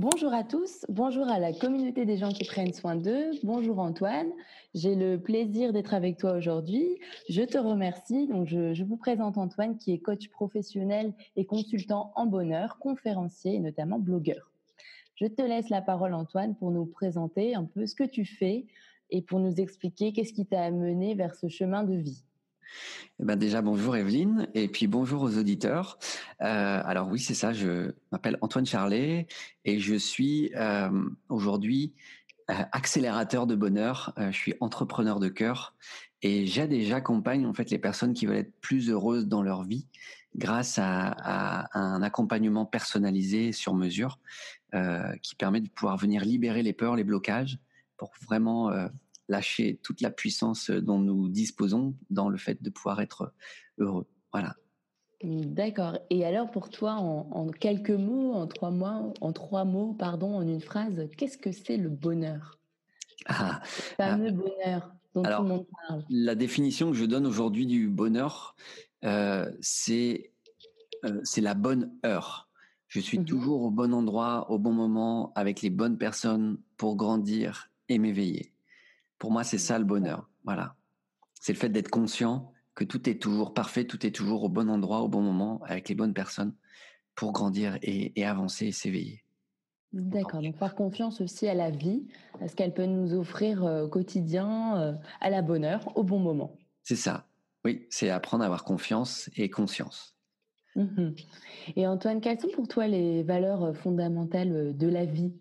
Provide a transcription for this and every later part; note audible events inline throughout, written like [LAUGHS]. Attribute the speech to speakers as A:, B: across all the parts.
A: Bonjour à tous, bonjour à la communauté des gens qui prennent soin d'eux, bonjour Antoine, j'ai le plaisir d'être avec toi aujourd'hui, je te remercie, donc je, vous présente Antoine qui est coach professionnel et consultant en bonheur, conférencier et notamment blogueur. Je te laisse la parole Antoine pour nous présenter un peu ce que tu fais et pour nous expliquer qu'est-ce qui t'a amené vers ce chemin de vie.
B: Eh ben déjà bonjour Evelyne et puis bonjour aux auditeurs. Euh, alors oui c'est ça, je m'appelle Antoine Charlet et je suis euh, aujourd'hui euh, accélérateur de bonheur. Je suis entrepreneur de cœur et j'aide et j'accompagne en fait les personnes qui veulent être plus heureuses dans leur vie grâce à, un accompagnement personnalisé sur mesure qui permet de pouvoir venir libérer les peurs, les blocages pour vraiment lâcher toute la puissance dont nous disposons dans le fait de pouvoir être heureux. Voilà.
A: D'accord. Et alors pour toi, en, en, quelques mots, en trois mots, en trois mots, pardon, en une phrase, qu'est-ce que c'est le bonheur?
B: Ah,
A: Le fameux ah, bonheur dont
B: alors,
A: tout le monde parle.
B: La définition que je donne aujourd'hui du bonheur, euh, c'est euh, c'est la bonne heure. Je suis mmh. toujours au bon endroit, au bon moment, avec les bonnes personnes pour grandir et m'éveiller. Pour moi, c'est ça le bonheur. Voilà. C'est le fait d'être conscient que tout est toujours parfait, tout est toujours au bon endroit, au bon moment, avec les bonnes personnes pour grandir et, et avancer et s'éveiller.
A: D'accord, donc faire confiance aussi à la vie, à ce qu'elle peut nous offrir euh, au quotidien, euh, à la bonne heure, au bon moment.
B: C'est ça, oui, c'est apprendre à avoir confiance et conscience.
A: Mmh et Antoine, quelles sont pour toi les valeurs euh, fondamentales de la vie?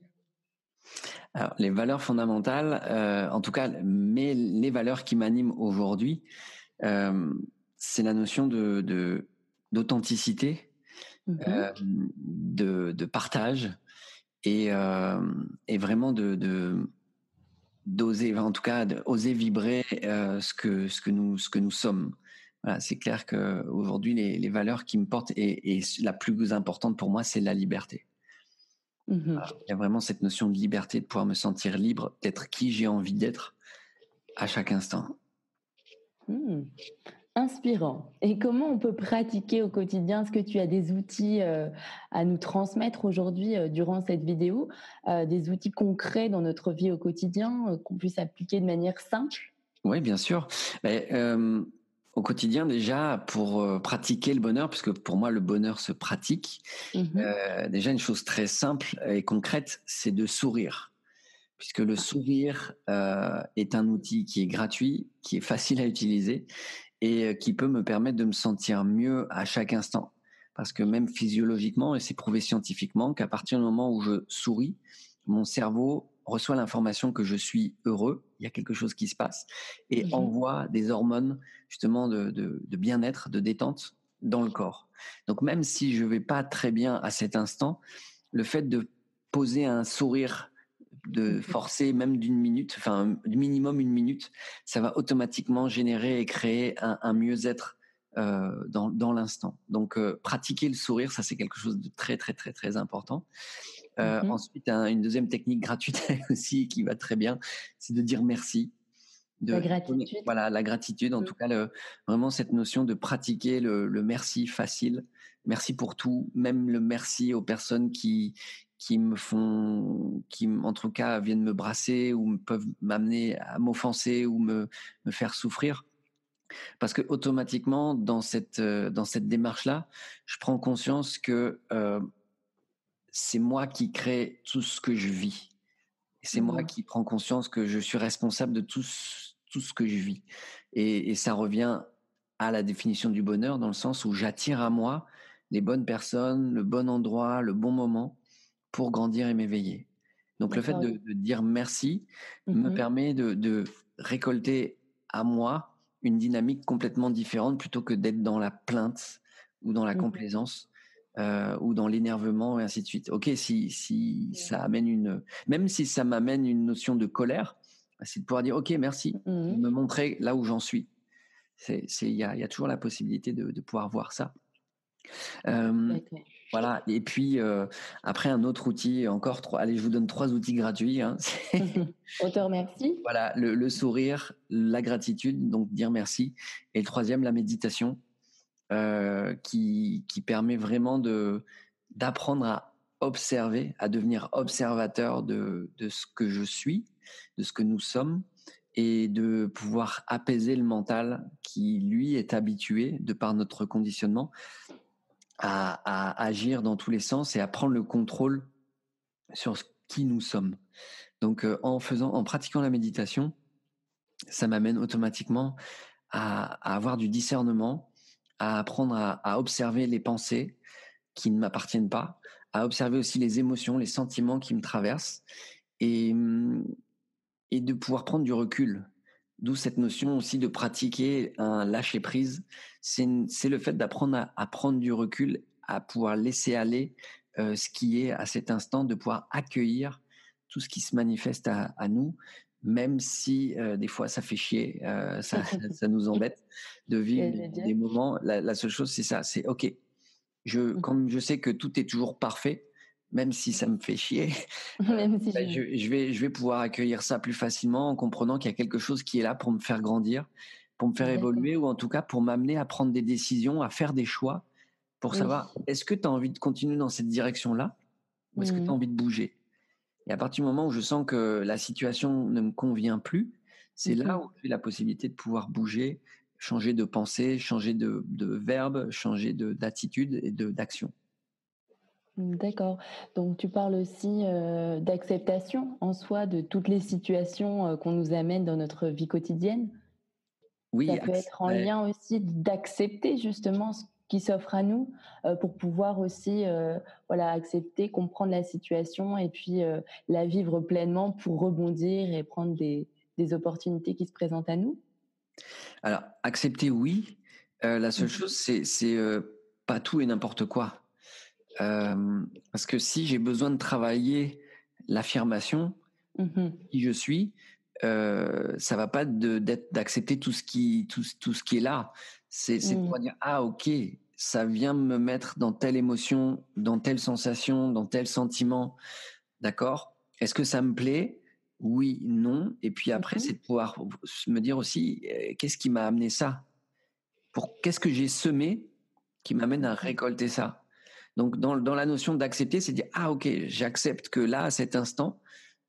B: Alors, les valeurs fondamentales, euh, en tout cas, mais les valeurs qui m'animent aujourd'hui, euh, c'est la notion de d'authenticité, de, mmh euh, de, de, partage et, et vraiment de, de d'oser, en tout cas, d'oser vibrer ce que ce que nous ce que nous sommes. Voilà, c'est clair que aujourd'hui, les, les, valeurs qui me portent et, et la plus importante pour moi, c'est la liberté. Mmh Il y a vraiment cette notion de liberté, de pouvoir me sentir libre, d'être qui j'ai envie d'être à chaque instant.
A: Mmh. Inspirant. Et comment on peut pratiquer au quotidien? Est-ce que tu as des outils euh, à nous transmettre aujourd'hui euh, durant cette vidéo euh, Des outils concrets dans notre vie au quotidien euh, qu'on puisse appliquer de manière simple?
B: Oui, bien sûr. Mais, au quotidien déjà pour euh, pratiquer le bonheur, puisque pour moi le bonheur se pratique. Mmh euh, déjà une chose très simple et concrète, c'est de sourire, puisque le sourire euh, est un outil qui est gratuit, qui est facile à utiliser et qui peut me permettre de me sentir mieux à chaque instant. Parce que même physiologiquement, et c'est prouvé scientifiquement, qu'à partir du moment où je souris, mon cerveau reçoit l'information que je suis heureux, il y a quelque chose qui se passe, et mmh envoie des hormones justement de, de, de bien-être, de détente dans le corps. Donc même si je vais pas très bien à cet instant, le fait de poser un sourire, de mmh forcer même d'une minute, enfin du minimum une minute, ça va automatiquement générer et créer un, un mieux-être euh, dans, dans l'instant. Donc euh, pratiquer le sourire, ça c'est quelque chose de très très très très important. Euh, mmh Ensuite, un, une deuxième technique gratuite [LAUGHS] aussi qui va très bien, c'est de dire merci.
A: De, la gratitude.
B: Voilà, la gratitude, en mmh. tout cas, le, vraiment cette notion de pratiquer le, le, merci facile. Merci pour tout, même le merci aux personnes qui qui me font, qui en tout cas viennent me brasser ou peuvent m'amener à m'offenser ou me, me faire souffrir. Parce que automatiquement, dans cette, euh, dans cette démarche-là, je prends conscience que euh, c'est moi qui crée tout ce que je vis. C'est mmh. moi qui prends conscience que je suis responsable de tout, tout ce que je vis. Et, et, ça revient à la définition du bonheur dans le sens où j'attire à moi les bonnes personnes, le bon endroit, le bon moment pour grandir et m'éveiller. Donc le fait de, de, dire merci mmh. me permet de, de récolter à moi une dynamique complètement différente plutôt que d'être dans la plainte ou dans la mmh. complaisance euh, ou dans l'énervement et ainsi de suite. Ok, si, si ça amène une, même si ça m'amène une notion de colère, bah, c'est de pouvoir dire ok, merci, de me montrer là où j'en suis. C'est, il y a, y a, toujours la possibilité de, de pouvoir voir ça. Euh, voilà. Et puis euh, après un autre outil, encore trois. Allez, je vous donne trois outils gratuits. Hein. [LAUGHS] [LAUGHS]
A: On te remercie.
B: Voilà, le, le, sourire, la gratitude, donc dire merci, et le troisième, la méditation. Euh, qui, permet vraiment d'apprendre à observer, à devenir observateur de, ce que je suis, de ce que nous sommes, et de pouvoir apaiser le mental qui, lui, est habitué, de par notre conditionnement, à, agir dans tous les sens et à prendre le contrôle sur qui nous sommes. Donc, euh, en faisant, en pratiquant la méditation, ça m'amène automatiquement à, avoir du discernement, à apprendre à, observer les pensées qui ne m'appartiennent pas, à observer aussi les émotions, les sentiments qui me traversent et, et de pouvoir prendre du recul. D'où cette notion aussi de pratiquer un lâcher prise. C'est le fait d'apprendre à, prendre du recul, à pouvoir laisser aller euh, ce qui est à cet instant, de pouvoir accueillir tout ce qui se manifeste à nous, même si euh, des fois ça fait chier, euh, ça, [LAUGHS] ça, nous embête de vivre des, moments. La, seule chose, c'est ça, c'est ok. Je, mmh. comme je sais que tout est toujours parfait, même si ça me fait chier, [LAUGHS] même si bah, je, je, vais, je vais pouvoir accueillir ça plus facilement en comprenant qu'il y a quelque chose qui est là pour me faire grandir, pour me faire évoluer ou en tout cas pour m'amener à prendre des décisions, à faire des choix pour savoir est-ce que tu as envie de continuer dans cette direction-là ou est-ce que tu as mmh. envie de bouger? Et à partir du moment où je sens que la situation ne me convient plus, c'est là mmh où j'ai la possibilité de pouvoir bouger, changer de pensée, changer de, verbe, changer d'attitude et d'action.
A: Mmh, d'accord. Donc tu parles aussi euh, d'acceptation en soi de toutes les situations euh, qu'on nous amène dans notre vie quotidienne. Oui, ça peut être en lien aussi d'accepter justement ce qui s'offre à nous euh, pour pouvoir aussi euh, voilà accepter, comprendre la situation et puis euh, la vivre pleinement pour rebondir et prendre des, des, opportunités qui se présentent à nous.
B: Alors accepter oui, la seule mmh chose c'est c'est pas tout et n'importe quoi. Parce que si j'ai besoin de travailler l'affirmation mmh qui je suis ça va pas d'accepter tout ce qui tout, tout ce qui est là c'est de mmh. dire ah ok, ça vient me mettre dans telle émotion, dans telle sensation, dans tel sentiment. D'accord? Est-ce que ça me plaît? Oui, non. Et puis après, mmh c'est de pouvoir me dire aussi euh, qu'est-ce qui m'a amené ça? Pour qu'est-ce que j'ai semé qui m'amène à mmh récolter ça? Donc dans, dans la notion d'accepter, c'est dire ah ok, j'accepte que là à cet instant,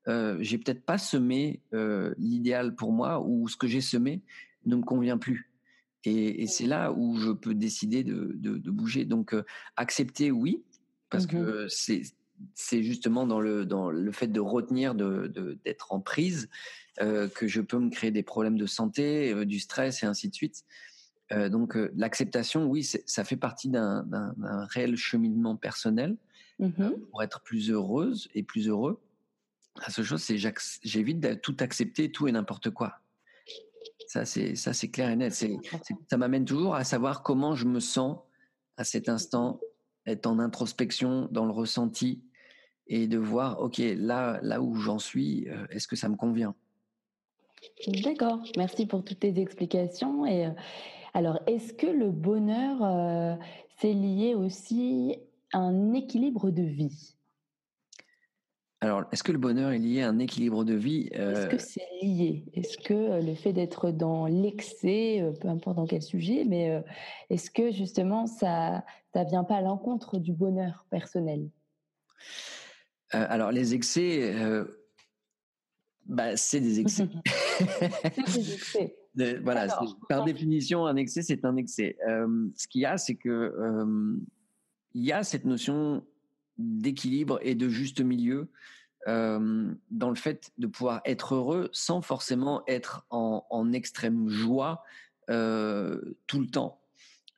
B: euh, j'ai peut-être pas semé euh, l'idéal pour moi ou ce que j'ai semé ne me convient plus. Et, c'est là où je peux décider de, de, bouger. Donc, euh, accepter, oui, parce mmh que c'est c'est justement dans le, dans le fait de retenir, d'être de, d'être en prise, euh, que je peux me créer des problèmes de santé, euh, du stress et ainsi de suite. Euh, donc, l'acceptation, oui, ça fait partie d'un réel cheminement personnel mmh pour être plus heureuse et plus heureux. La seule chose, c'est j'évite de tout accepter, tout et n'importe quoi. Ça, c'est ça, c'est clair et net. C'est, ça m'amène toujours à savoir comment je me sens à cet instant, être en introspection, dans le ressenti, et de voir, ok, là, là où j'en suis, euh, est-ce que ça me convient?
A: D'accord. Merci pour toutes tes explications. Et euh, alors, est-ce que le bonheur, euh, c'est lié aussi à un équilibre de vie?
B: Alors, est-ce que le bonheur est lié à un équilibre de vie
A: Est-ce que euh c'est lié? Est-ce que euh, le fait d'être dans l'excès, euh, peu importe dans quel sujet, mais est-ce que justement ça ne vient pas à l'encontre du bonheur personnel?
B: Alors, les excès, bah, c'est des excès. [LAUGHS] c'est des excès. [LAUGHS] voilà, par définition, un excès, c'est un excès. ce qu'il y a, c'est que il y a cette notion d'équilibre et de juste milieu euh, dans le fait de pouvoir être heureux sans forcément être en, en extrême joie euh, tout le temps.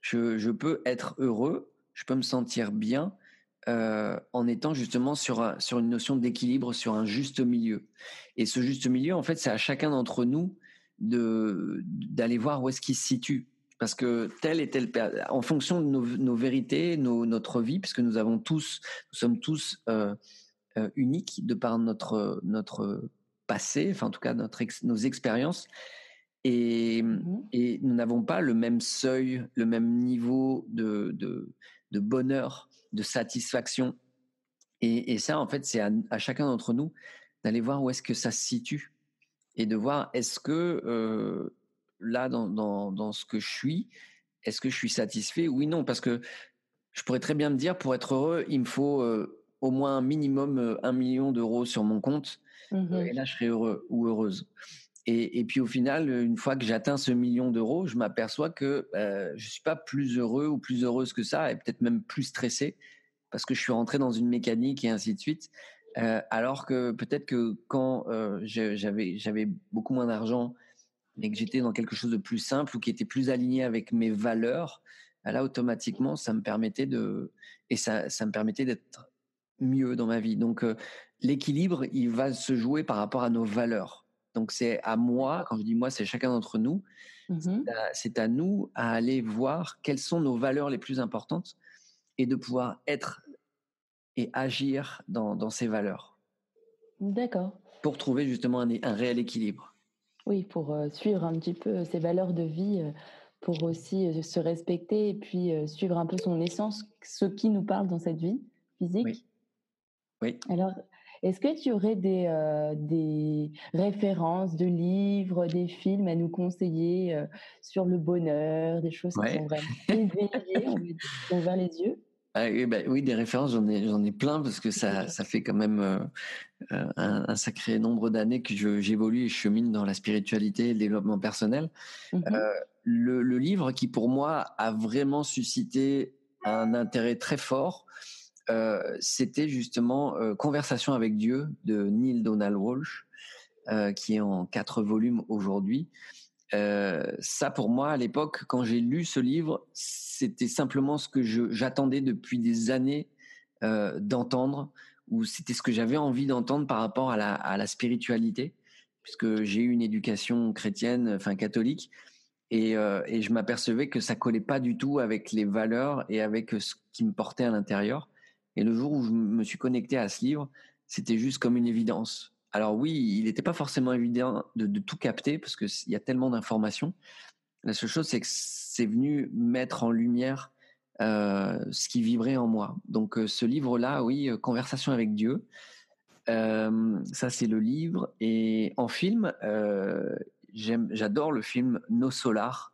B: Je, je, peux être heureux, je peux me sentir bien euh, en étant justement sur, sur une notion d'équilibre, sur un juste milieu. Et ce juste milieu, en fait, c'est à chacun d'entre nous d'aller voir où est-ce qu'il se situe parce que telle et telle en fonction de nos, vérités, notre vie, puisque nous avons tous, nous sommes tous euh, euh, uniques de par notre notre passé, enfin en tout cas notre nos expériences, et, mmh et nous n'avons pas le même seuil, le même niveau de, de, de bonheur, de satisfaction. Et, et ça, en fait, c'est à, à, chacun d'entre nous d'aller voir où est-ce que ça se situe et de voir est-ce que euh, là, dans, dans, dans, ce que je suis, est-ce que je suis satisfait? Oui, non, parce que je pourrais très bien me dire, pour être heureux, il me faut euh, au moins un minimum euh, un million d'euros sur mon compte, mmh et là, je serai heureux ou heureuse. Et, et, puis au final, une fois que j'atteins ce million d'euros, je m'aperçois que euh, je suis pas plus heureux ou plus heureuse que ça, et peut-être même plus stressé, parce que je suis rentré dans une mécanique et ainsi de suite. Euh, alors que peut-être que quand euh, j'avais j'avais beaucoup moins d'argent, mais que j'étais dans quelque chose de plus simple ou qui était plus aligné avec mes valeurs, bah là automatiquement ça me permettait de et ça ça me permettait d'être mieux dans ma vie. Donc euh, l'équilibre, il va se jouer par rapport à nos valeurs. Donc c'est à moi, quand je dis moi, c'est chacun d'entre nous, mmh c'est à, nous à aller voir quelles sont nos valeurs les plus importantes et de pouvoir être et agir dans, ces valeurs.
A: D'accord.
B: Pour trouver justement un, réel équilibre.
A: Oui, pour suivre un petit peu ces valeurs de vie, pour aussi se respecter et puis suivre un peu son essence, ce qui nous parle dans cette vie physique.
B: Oui. oui.
A: Alors, est-ce que tu aurais des, euh, des références de livres, des films à nous conseiller euh, sur le bonheur, des choses qui sont vraiment [LAUGHS] éveillées, on ouvert les yeux?
B: Ah oui, bah, oui, des références, j'en ai, j'en ai plein parce que ça, [LAUGHS] ça fait quand même euh, un, sacré nombre d'années que j'évolue et je chemine dans la spiritualité et le développement personnel. Mmh le, le, livre qui, pour moi, a vraiment suscité un intérêt très fort, euh, c'était justement euh, Conversation avec Dieu de Neil Donald Walsh, euh, qui est en quatre volumes aujourd'hui. Ça, pour moi, à l'époque, quand j'ai lu ce livre, c'était simplement ce que j'attendais depuis des années d'entendre, ou c'était ce que j'avais envie d'entendre par rapport à la, spiritualité, puisque j'ai eu une éducation chrétienne, enfin catholique, et, et je m'apercevais que ça collait pas du tout avec les valeurs et avec ce qui me portait à l'intérieur. Et le jour où je me suis connecté à ce livre, c'était juste comme une évidence. Alors oui, il n'était pas forcément évident de, tout capter parce qu'il y a tellement d'informations. La seule chose, c'est que c'est venu mettre en lumière euh, ce qui vibrait en moi. Donc euh, ce livre-là, oui, euh, Conversation avec Dieu, ça c'est le livre. Et en film, j'adore le film No Solar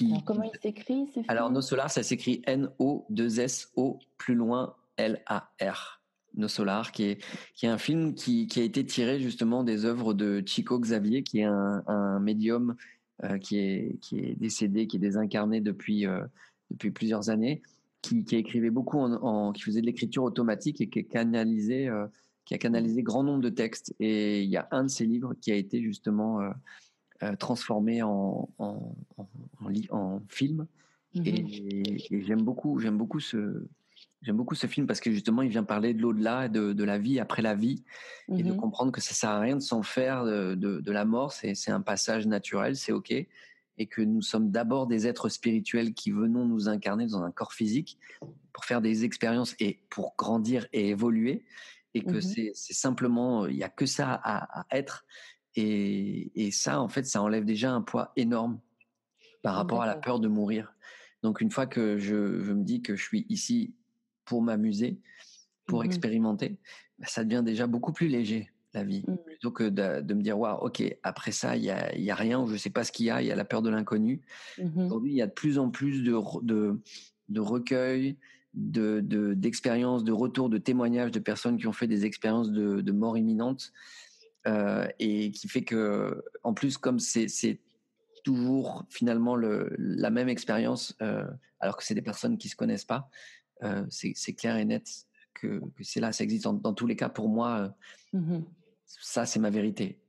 A: alors, comment il s'écrit
B: Alors, No Solar, ça s'écrit N-O-2-S-O, plus loin L-A-R. No Solar, qui est, qui est un film qui, qui, a été tiré justement des œuvres de Chico Xavier, qui est un, un médium euh, qui, est, qui est décédé, qui est désincarné depuis, euh, depuis plusieurs années, qui, qui écrivait beaucoup, en, qui faisait de l'écriture automatique et qui, canalisé, euh, qui a canalisé grand nombre de textes. Et il y a un de ses livres qui a été justement transformé en, en, en, film. Mmh et, j'aime beaucoup, j'aime beaucoup ce, j'aime beaucoup ce film parce que justement, il vient parler de l'au-delà, de, de, la vie après la vie, et de mmh comprendre que ça sert à rien de s'en faire de, de, la mort. C'est un passage naturel, c'est ok, et que nous sommes d'abord des êtres spirituels qui venons nous incarner dans un corps physique pour faire des expériences et pour grandir et évoluer, et que mmh c'est simplement, il n'y a que ça à, à être, et, ça, en fait, ça enlève déjà un poids énorme par rapport à la peur de mourir. Donc, une fois que je, me dis que je suis ici pour m'amuser, pour mmh expérimenter, bah, ça devient déjà beaucoup plus léger, la vie. Mmh. Plutôt que de, me dire, waouh, ok, après ça, il n'y a, y a rien, ou je ne sais pas ce qu'il y a, il y a la peur de l'inconnu. Mmh Aujourd'hui, il y a de plus en plus de, de, de recueils, d'expériences, de, de retours, de témoignages de personnes qui ont fait des expériences de, de mort imminente euh, et qui fait que, en plus, comme c'est toujours finalement le, la même expérience, euh, alors que c'est des personnes qui se connaissent pas, euh, c'est clair et net que, que c'est là, ça existe dans, tous les cas. Pour moi, mmh ça c'est ma vérité,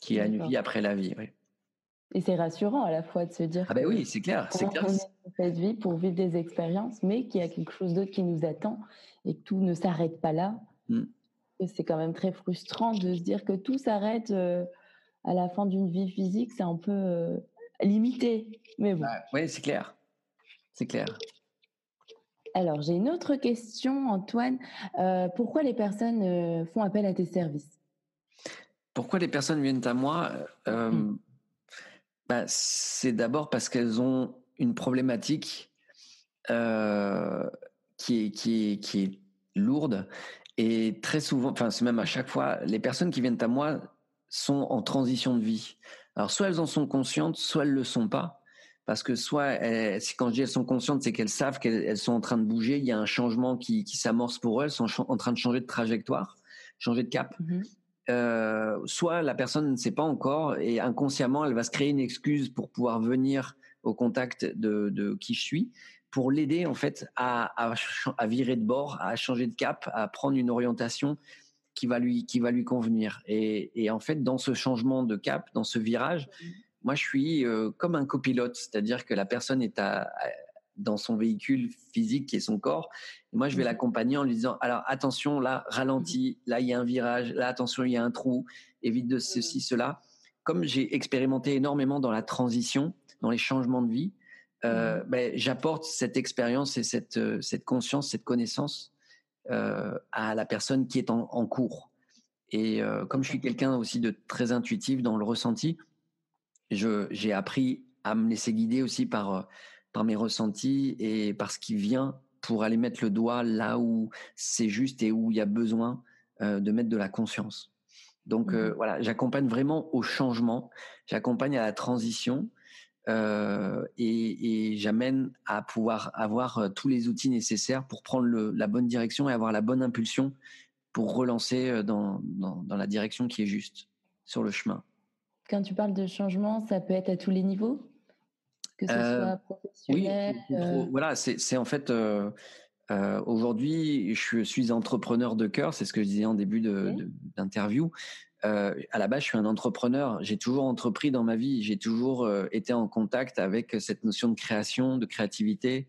B: qui a une vie après la vie.
A: Et c'est rassurant à la fois de se dire.
B: Ah ben oui, c'est clair, c'est clair.
A: On cette vie pour vivre des expériences, mais qu'il y a quelque chose d'autre qui nous attend et que tout ne s'arrête pas là. Mmh c'est quand même très frustrant de se dire que tout s'arrête euh, à la fin d'une vie physique. C'est un peu euh, limité, mais bon.
B: Bah, oui, c'est clair. C'est clair.
A: Alors, j'ai une autre question, Antoine. Euh, pourquoi les personnes euh, font appel à tes services?
B: Pourquoi les personnes viennent à moi? Euh, mmh. bah, C'est d'abord parce qu'elles ont une problématique qui, est, qui, est, qui est lourde. Et très souvent, enfin, c'est même à chaque fois, les personnes qui viennent à moi sont en transition de vie. Alors, soit elles en sont conscientes, soit elles ne le sont pas parce que soit quand je dis elles sont conscientes, c'est qu'elles savent qu'elles sont en train de bouger, il y a un changement qui, s'amorce pour elles, elles sont en train de changer de trajectoire, changer de cap. Mmh euh, soit la personne ne sait pas encore et inconsciemment, elle va se créer une excuse pour pouvoir venir au contact de, qui je suis, pour l'aider en fait à, à, virer de bord, à changer de cap, à prendre une orientation qui va lui, qui va lui convenir. Et, et en fait, dans ce changement de cap, dans ce virage, mmh moi, je suis euh, comme un copilote, c'est-à-dire que la personne est à, dans son véhicule physique qui est son corps. Et moi, je vais mmh l'accompagner en lui disant alors attention, là, ralentis, mmh là, il y a un virage, là, attention, il y a un trou, évite de ceci, mmh. cela. Comme j'ai expérimenté énormément dans la transition, dans les changements de vie, euh, ben, j'apporte cette expérience et cette, euh, cette conscience, cette connaissance à la personne qui est en, en cours. Et comme je suis quelqu'un aussi de très intuitif dans le ressenti, j'ai appris à me laisser guider aussi par, euh, par mes ressentis et par ce qui vient pour aller mettre le doigt là où c'est juste et où il y a besoin euh, de mettre de la conscience. Donc euh, mmh voilà, j'accompagne vraiment au changement, j'accompagne à la transition et, j'amène à pouvoir avoir tous les outils nécessaires pour prendre la bonne direction et avoir la bonne impulsion pour relancer dans, dans, dans la direction qui est juste sur le chemin.
A: Quand tu parles de changement, ça peut être à tous les niveaux? Que ce euh, soit professionnel
B: Oui, euh voilà, c'est en fait. Euh, aujourd'hui, je suis entrepreneur de cœur, c'est ce que je disais en début d'interview. De, à la base, je suis un entrepreneur. J'ai toujours entrepris dans ma vie. J'ai toujours été en contact avec cette notion de création, de créativité.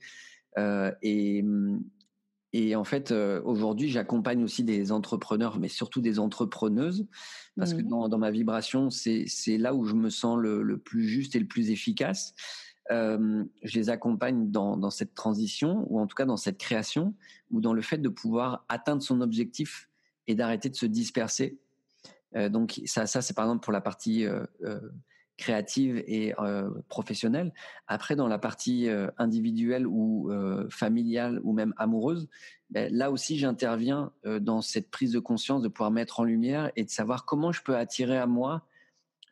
B: et, et en fait, aujourd'hui, j'accompagne aussi des entrepreneurs, mais surtout des entrepreneuses, parce que mmh dans, dans, ma vibration, c'est là où je me sens le, le, plus juste et le plus efficace. Euh, je les accompagne dans, dans, cette transition, ou en tout cas dans cette création, ou dans le fait de pouvoir atteindre son objectif et d'arrêter de se disperser. Euh, donc ça, ça c'est par exemple pour la partie euh, créative et euh, professionnelle. Après, dans la partie euh, individuelle ou euh, familiale ou même amoureuse, ben, là aussi, j'interviens dans cette prise de conscience de pouvoir mettre en lumière et de savoir comment je peux attirer à moi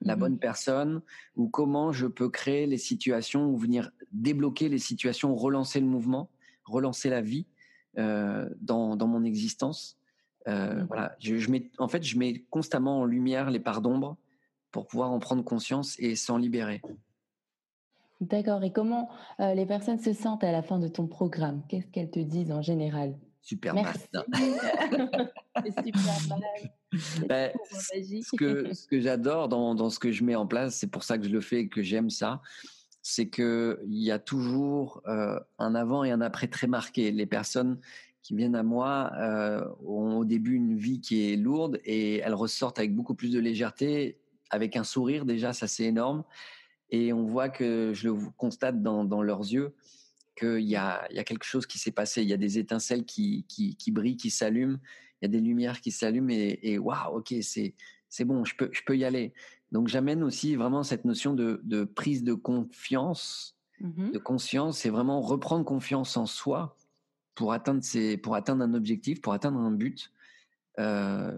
B: la mmh bonne personne ou comment je peux créer les situations ou venir débloquer les situations, relancer le mouvement, relancer la vie dans, dans mon existence. Mmh voilà, je, je mets, en fait, je mets constamment en lumière les parts d'ombre pour pouvoir en prendre conscience et s'en libérer.
A: D'accord. Et comment euh, les personnes se sentent à la fin de ton programme? Qu'est-ce qu'elles te disent en général?
B: Super Merci. [LAUGHS] super [LAUGHS] ben, ce que, ce que j'adore dans, dans, ce que je mets en place, c'est pour ça que je le fais et que j'aime ça, c'est qu'il y a toujours euh, un avant et un après très marqué. Les personnes qui viennent à moi euh, ont au début une vie qui est lourde et elles ressortent avec beaucoup plus de légèreté avec un sourire déjà, ça c'est énorme. Et on voit que je le constate dans, dans leurs yeux qu'il y a, il y a quelque chose qui s'est passé. Il y a des étincelles qui, qui, qui brillent, qui s'allument. Il y a des lumières qui s'allument et, waouh, ok, c'est, c'est bon, je peux, je peux y aller. Donc j'amène aussi vraiment cette notion de, de prise de confiance, mmh de conscience, c'est vraiment reprendre confiance en soi pour atteindre, ses, pour atteindre un objectif, pour atteindre un but. Euh,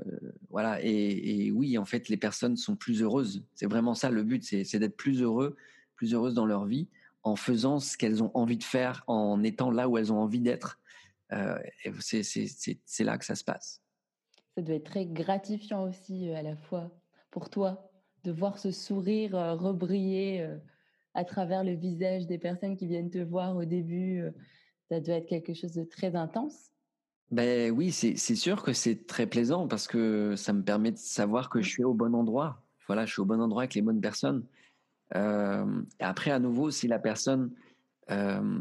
B: voilà, et, oui, en fait, les personnes sont plus heureuses. C'est vraiment ça le but, c'est d'être plus heureux, plus heureuses dans leur vie, en faisant ce qu'elles ont envie de faire, en étant là où elles ont envie d'être. Euh, c'est là que ça se passe.
A: Ça doit être très gratifiant aussi euh, à la fois pour toi de voir ce sourire rebriller à travers le visage des personnes qui viennent te voir au début. Ça doit être quelque chose de très intense.
B: Ben oui, c'est sûr que c'est très plaisant parce que ça me permet de savoir que je suis au bon endroit. Voilà, je suis au bon endroit avec les bonnes personnes. Euh, après, à nouveau, si la personne, euh,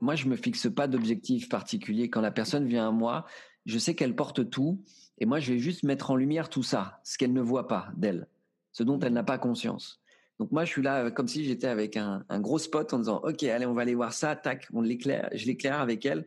B: moi, je me fixe pas d'objectif particulier. Quand la personne vient à moi, je sais qu'elle porte tout, et moi, je vais juste mettre en lumière tout ça, ce qu'elle ne voit pas d'elle, ce dont elle n'a pas conscience. Donc moi, je suis là comme si j'étais avec un, gros spot en disant, OK, allez, on va aller voir ça, tac, on l'éclaire, je l'éclaire avec elle.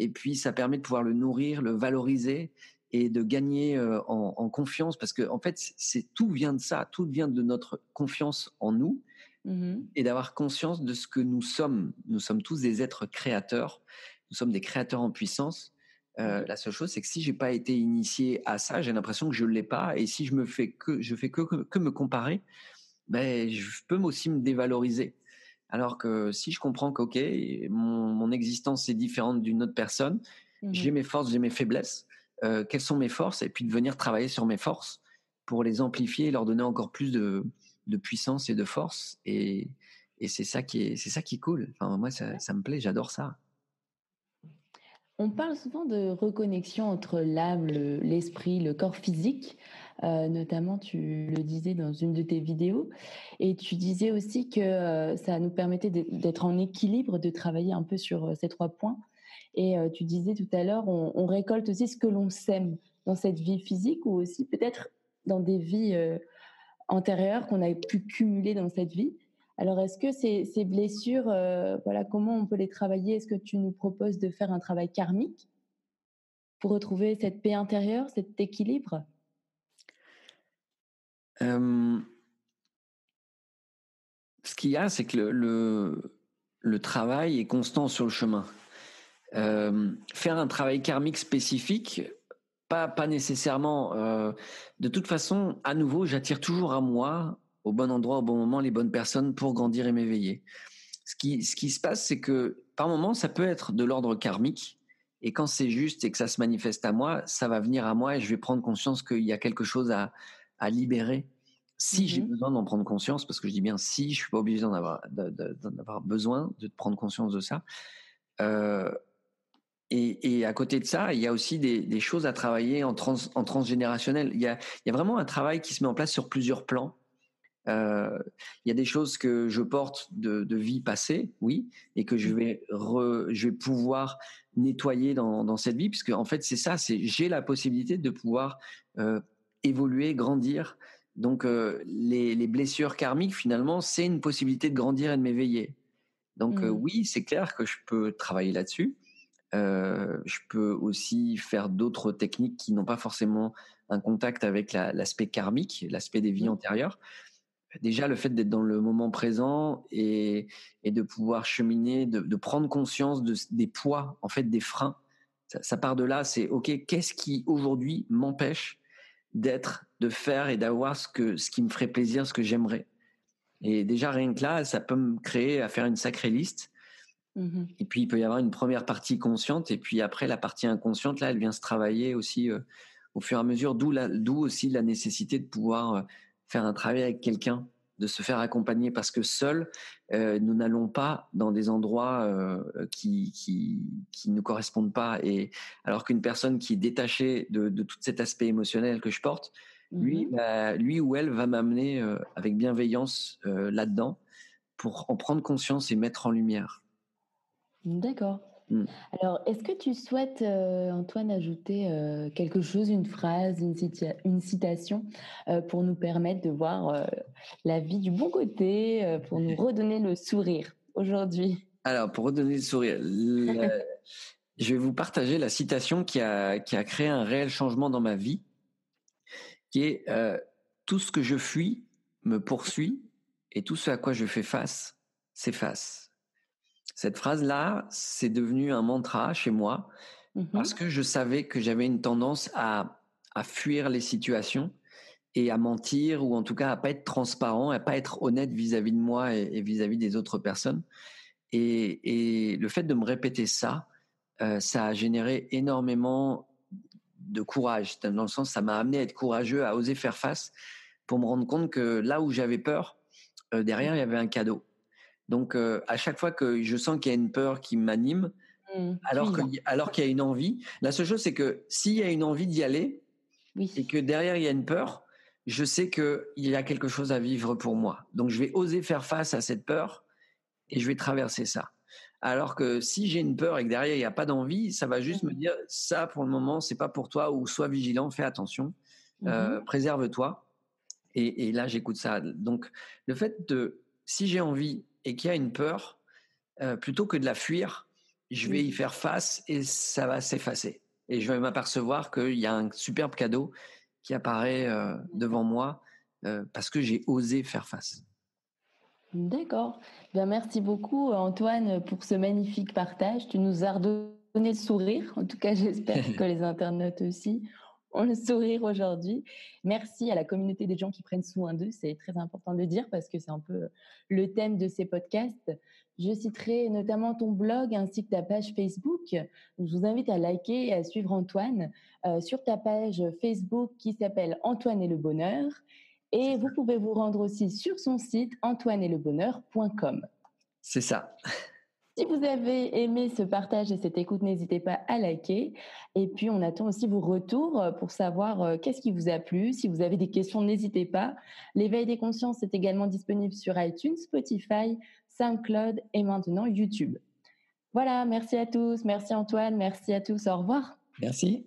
B: Et puis, ça permet de pouvoir le nourrir, le valoriser et de gagner en, confiance parce que, en fait, c'est tout vient de ça, tout vient de notre confiance en nous mmh et d'avoir conscience de ce que nous sommes. Nous sommes tous des êtres créateurs, nous sommes des créateurs en puissance. Mmh la seule chose, c'est que si j'ai pas été initié à ça, j'ai l'impression que je l'ai pas. Et si je me fais que je fais que, que me comparer, ben, je peux aussi me dévaloriser. Alors que si je comprends que, OK, mon, mon existence est différente d'une autre personne, mmh j'ai mes forces, j'ai mes faiblesses, euh, quelles sont mes forces, et puis de venir travailler sur mes forces pour les amplifier et leur donner encore plus de, de puissance et de force. Et, et c'est ça qui est, c'est ça qui est cool. Enfin, moi, ça, ça me plaît, j'adore ça.
A: On parle souvent de reconnexion entre l'âme, l'esprit, le, corps physique. Euh, notamment, tu le disais dans une de tes vidéos. Et tu disais aussi que euh, ça nous permettait d'être en équilibre, de travailler un peu sur euh, ces trois points. Et tu disais tout à l'heure, on, récolte aussi ce que l'on sème dans cette vie physique ou aussi peut-être dans des vies antérieures qu'on a pu cumuler dans cette vie. Alors, est-ce que ces, blessures, voilà, comment on peut les travailler? Est-ce que tu nous proposes de faire un travail karmique pour retrouver cette paix intérieure, cet équilibre?
B: Ce qu'il y a, c'est que le, travail est constant sur le chemin. faire un travail karmique spécifique, pas, pas nécessairement. De toute façon, à nouveau, j'attire toujours à moi au bon endroit, au bon moment, les bonnes personnes pour grandir et m'éveiller. Ce qui, ce qui se passe, c'est que par moment, ça peut être de l'ordre karmique. Et quand c'est juste et que ça se manifeste à moi, ça va venir à moi et je vais prendre conscience qu'il y a quelque chose à, à libérer. Si j'ai mhm. besoin d'en prendre conscience, parce que je dis bien si, je suis pas obligé d'en avoir, d'avoir besoin de prendre conscience de ça. Euh, et, et, à côté de ça, il y a aussi des, des choses à travailler en, trans, en transgénérationnel. Il y, a, il y a vraiment un travail qui se met en place sur plusieurs plans. Euh, il y a des choses que je porte de, de, vie passée, oui, et que je mmh. vais, je vais pouvoir nettoyer dans, dans cette vie, puisque en fait c'est ça, c'est j'ai la possibilité de pouvoir euh, évoluer, grandir. Donc euh, les, les, blessures karmiques, finalement, c'est une possibilité de grandir et de m'éveiller. Donc euh, mmh. oui, c'est clair que je peux travailler là-dessus. Euh, je peux aussi faire d'autres techniques qui n'ont pas forcément un contact avec l'aspect karmique, l'aspect des vies mmh. antérieures déjà le fait d'être dans le moment présent et, et de pouvoir cheminer, de, de prendre conscience de, des poids, en fait, des freins. Ça, ça part de là, c'est OK, qu'est-ce qui aujourd'hui m'empêche d'être, de faire et d'avoir ce, que, ce qui me ferait plaisir, ce que j'aimerais. Et déjà, rien que là, ça peut me créer à faire une sacrée liste. Mmh et puis, il peut y avoir une première partie consciente, et puis après, la partie inconsciente, là, elle vient se travailler aussi euh, au fur et à mesure, d'où aussi la nécessité de pouvoir euh, faire un travail avec quelqu'un, de se faire accompagner parce que seul, euh, nous n'allons pas dans des endroits euh, qui, qui, qui ne correspondent pas. Et alors qu'une personne qui est détachée de, de, tout cet aspect émotionnel que je porte, lui, mmh bah, lui ou elle va m'amener euh, avec bienveillance là-dedans pour en prendre conscience et mettre en lumière.
A: D'accord. Mmh. Alors, est-ce que tu souhaites, euh, Antoine, ajouter euh, quelque chose, une phrase, une, une citation euh, pour nous permettre de voir la vie du bon côté, pour nous [LAUGHS] redonner le sourire aujourd'hui?
B: Alors, pour redonner le sourire, [LAUGHS] je vais vous partager la citation qui a, qui a créé un réel changement dans ma vie, qui est Tout ce que je fuis me poursuit et tout ce à quoi je fais face s'efface. Cette phrase-là, c'est devenu un mantra chez moi mmh parce que je savais que j'avais une tendance à, à fuir les situations et à mentir ou en tout cas à pas être transparent, à pas être honnête vis-à-vis de moi et vis-à-vis des autres personnes. Et, et, le fait de me répéter ça, euh, ça a généré énormément de courage. Dans le sens, ça m'a amené à être courageux, à oser faire face, pour me rendre compte que là où j'avais peur, euh, derrière il y avait un cadeau. Donc, euh, à chaque fois que je sens qu'il y a une peur qui m'anime, mmh, alors qu'il alors qu'il y a une envie, la seule chose, c'est que s'il y a une envie d'y aller, et que derrière il y a une peur, je sais qu'il y a quelque chose à vivre pour moi. Donc, je vais oser faire face à cette peur et je vais traverser ça. Alors que si j'ai une peur et que derrière il n'y a pas d'envie, ça va juste me mmh. dire ça pour le moment, c'est pas pour toi ou sois vigilant, fais attention, euh, mmh préserve-toi. Et, là, j'écoute ça. Donc, le fait de, si j'ai envie et qu'il y a une peur, euh, plutôt que de la fuir, je vais y faire face et ça va s'effacer. Et je vais m'apercevoir qu'il y a un superbe cadeau qui apparaît euh, devant moi euh, parce que j'ai osé faire face.
A: D'accord. Bien, merci beaucoup Antoine pour ce magnifique partage. Tu nous as redonné le sourire. En tout cas, j'espère [LAUGHS] que les internautes aussi ont le sourire aujourd'hui. Merci à la communauté des gens qui prennent soin d'eux. C'est très important de le dire parce que c'est un peu le thème de ces podcasts. Je citerai notamment ton blog ainsi que ta page Facebook. Je vous invite à liker et à suivre Antoine euh, sur ta page Facebook qui s'appelle Antoine et le bonheur. Et vous pouvez vous rendre aussi sur son site antoinelebonheur.com.
B: C'est ça.
A: Si vous avez aimé ce partage et cette écoute, n'hésitez pas à liker. Et puis, on attend aussi vos retours euh, pour savoir euh, qu'est-ce qui vous a plu. Si vous avez des questions, n'hésitez pas. L'éveil des consciences est également disponible sur iTunes, Spotify, SoundCloud et maintenant YouTube. Voilà, merci à tous. Merci Antoine. Merci à tous. Au revoir.
B: Merci.